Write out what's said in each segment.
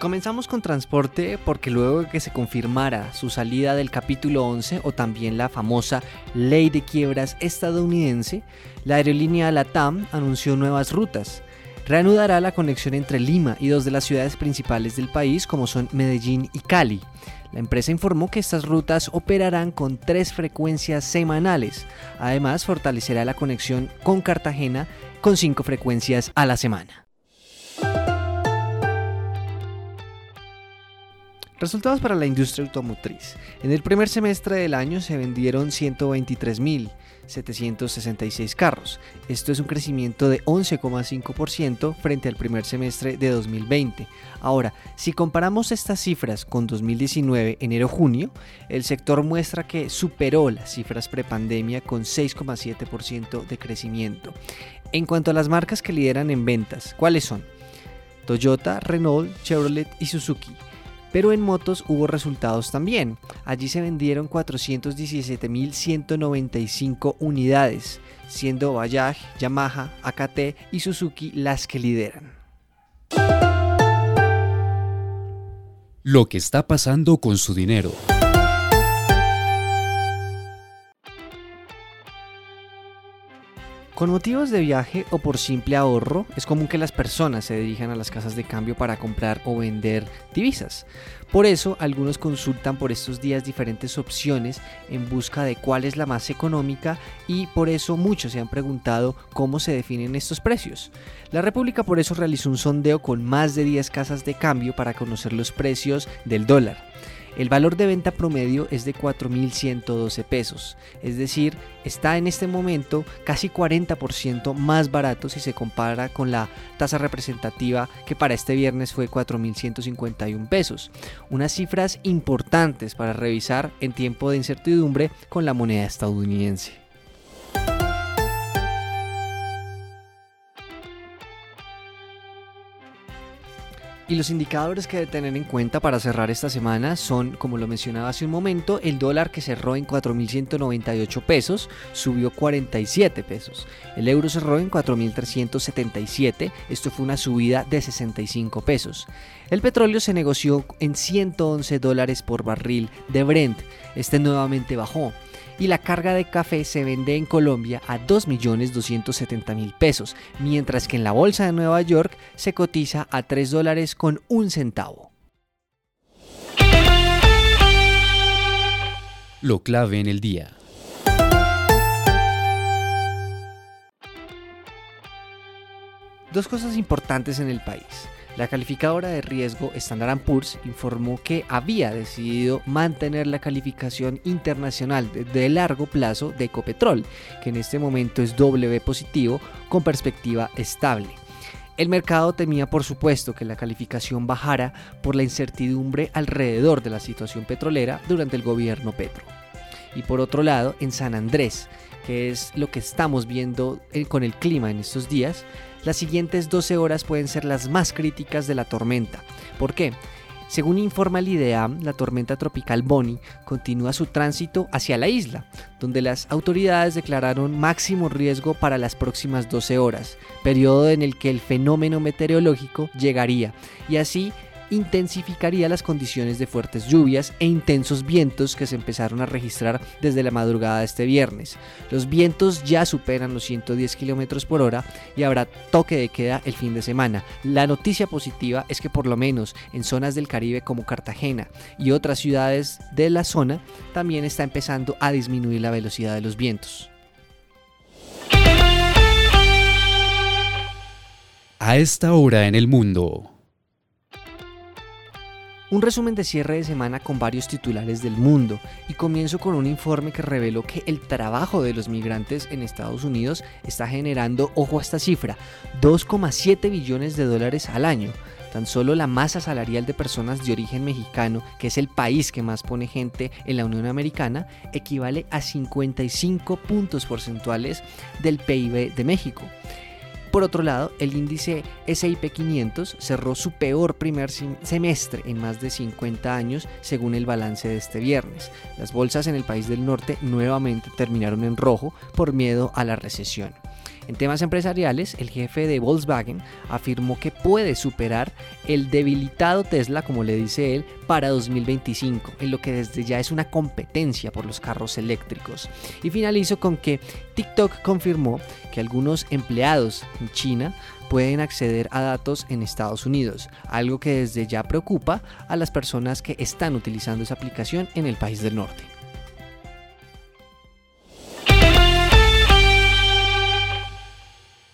Comenzamos con transporte porque luego de que se confirmara su salida del capítulo 11 o también la famosa ley de quiebras estadounidense, la aerolínea LATAM anunció nuevas rutas reanudará la conexión entre Lima y dos de las ciudades principales del país como son Medellín y Cali. La empresa informó que estas rutas operarán con tres frecuencias semanales. Además, fortalecerá la conexión con Cartagena con cinco frecuencias a la semana. Resultados para la industria automotriz. En el primer semestre del año se vendieron 123.766 carros. Esto es un crecimiento de 11,5% frente al primer semestre de 2020. Ahora, si comparamos estas cifras con 2019, enero-junio, el sector muestra que superó las cifras prepandemia con 6,7% de crecimiento. En cuanto a las marcas que lideran en ventas, ¿cuáles son? Toyota, Renault, Chevrolet y Suzuki. Pero en motos hubo resultados también. Allí se vendieron 417.195 unidades, siendo Bajaj, Yamaha, AKT y Suzuki las que lideran. Lo que está pasando con su dinero. Con motivos de viaje o por simple ahorro, es común que las personas se dirijan a las casas de cambio para comprar o vender divisas. Por eso, algunos consultan por estos días diferentes opciones en busca de cuál es la más económica y por eso muchos se han preguntado cómo se definen estos precios. La República por eso realizó un sondeo con más de 10 casas de cambio para conocer los precios del dólar. El valor de venta promedio es de 4.112 pesos, es decir, está en este momento casi 40% más barato si se compara con la tasa representativa que para este viernes fue 4.151 pesos. Unas cifras importantes para revisar en tiempo de incertidumbre con la moneda estadounidense. Y los indicadores que tener en cuenta para cerrar esta semana son, como lo mencionaba hace un momento, el dólar que cerró en 4.198 pesos, subió 47 pesos. El euro cerró en 4.377, esto fue una subida de 65 pesos. El petróleo se negoció en 111 dólares por barril de Brent, este nuevamente bajó y la carga de café se vende en Colombia a 2.270.000 pesos, mientras que en la bolsa de Nueva York se cotiza a 3 dólares con un centavo. Lo clave en el día. Dos cosas importantes en el país. La calificadora de riesgo Standard Poor's informó que había decidido mantener la calificación internacional de largo plazo de Ecopetrol, que en este momento es W positivo con perspectiva estable. El mercado temía, por supuesto, que la calificación bajara por la incertidumbre alrededor de la situación petrolera durante el gobierno Petro. Y por otro lado, en San Andrés, que es lo que estamos viendo eh, con el clima en estos días, las siguientes 12 horas pueden ser las más críticas de la tormenta. ¿Por qué? Según informa el IDEAM, la tormenta tropical Bonnie continúa su tránsito hacia la isla, donde las autoridades declararon máximo riesgo para las próximas 12 horas, periodo en el que el fenómeno meteorológico llegaría, y así intensificaría las condiciones de fuertes lluvias e intensos vientos que se empezaron a registrar desde la madrugada de este viernes. Los vientos ya superan los 110 km por hora y habrá toque de queda el fin de semana. La noticia positiva es que por lo menos en zonas del Caribe como Cartagena y otras ciudades de la zona también está empezando a disminuir la velocidad de los vientos. A esta hora en el mundo. Un resumen de cierre de semana con varios titulares del mundo y comienzo con un informe que reveló que el trabajo de los migrantes en Estados Unidos está generando, ojo a esta cifra, 2,7 billones de dólares al año. Tan solo la masa salarial de personas de origen mexicano, que es el país que más pone gente en la Unión Americana, equivale a 55 puntos porcentuales del PIB de México. Por otro lado, el índice SIP 500 cerró su peor primer semestre en más de 50 años según el balance de este viernes. Las bolsas en el país del norte nuevamente terminaron en rojo por miedo a la recesión. En temas empresariales, el jefe de Volkswagen afirmó que puede superar el debilitado Tesla, como le dice él, para 2025, en lo que desde ya es una competencia por los carros eléctricos. Y finalizo con que TikTok confirmó que algunos empleados en China pueden acceder a datos en Estados Unidos, algo que desde ya preocupa a las personas que están utilizando esa aplicación en el país del norte.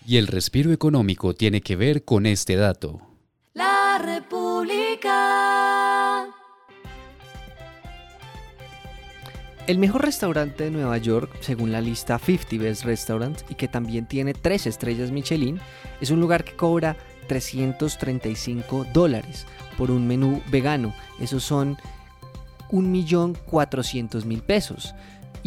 Y el respiro económico tiene que ver con este dato. La República. El mejor restaurante de Nueva York, según la lista 50 Best Restaurants, y que también tiene tres estrellas Michelin, es un lugar que cobra 335 dólares por un menú vegano. Esos son 1.400.000 pesos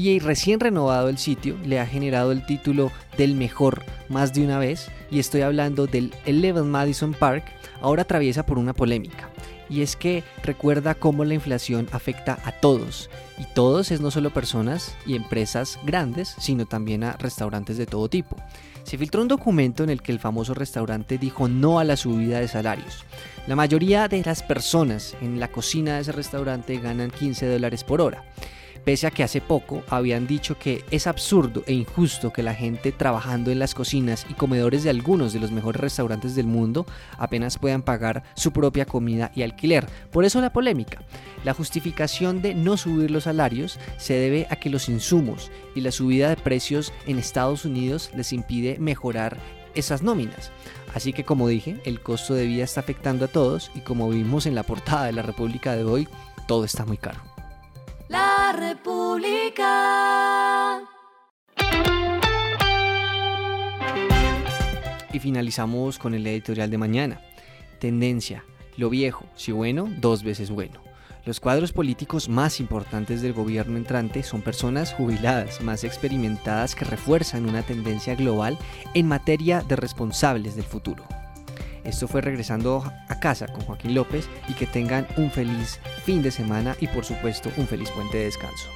y recién renovado el sitio le ha generado el título del mejor más de una vez y estoy hablando del Eleven Madison Park, ahora atraviesa por una polémica. Y es que recuerda cómo la inflación afecta a todos. Y todos es no solo personas y empresas grandes, sino también a restaurantes de todo tipo. Se filtró un documento en el que el famoso restaurante dijo no a la subida de salarios. La mayoría de las personas en la cocina de ese restaurante ganan 15 dólares por hora pese a que hace poco habían dicho que es absurdo e injusto que la gente trabajando en las cocinas y comedores de algunos de los mejores restaurantes del mundo apenas puedan pagar su propia comida y alquiler. Por eso la polémica. La justificación de no subir los salarios se debe a que los insumos y la subida de precios en Estados Unidos les impide mejorar esas nóminas. Así que como dije, el costo de vida está afectando a todos y como vimos en la portada de la República de hoy, todo está muy caro República. Y finalizamos con el editorial de mañana. Tendencia. Lo viejo, si bueno, dos veces bueno. Los cuadros políticos más importantes del gobierno entrante son personas jubiladas, más experimentadas que refuerzan una tendencia global en materia de responsables del futuro. Esto fue regresando a casa con Joaquín López y que tengan un feliz fin de semana y por supuesto un feliz puente de descanso.